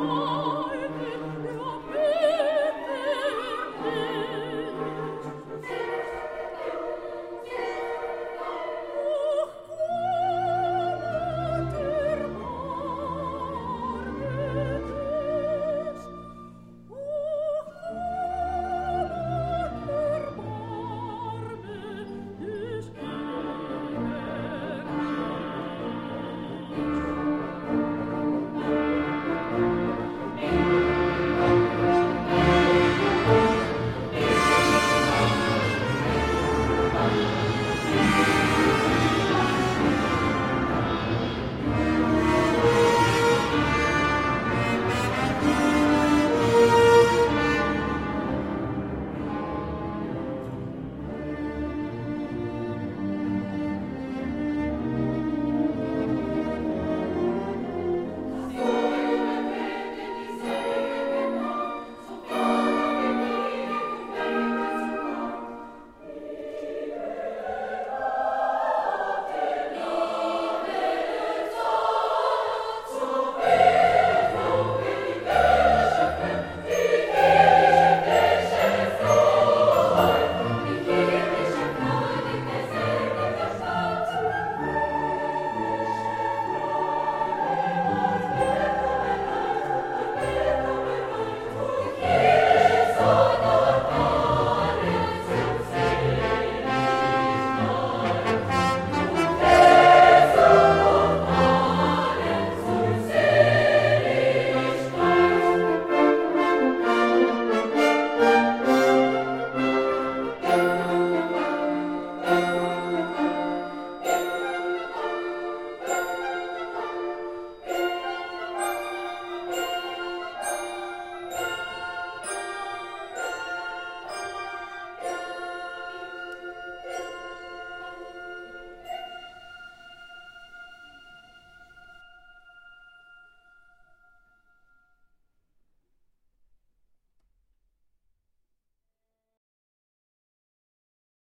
Oh.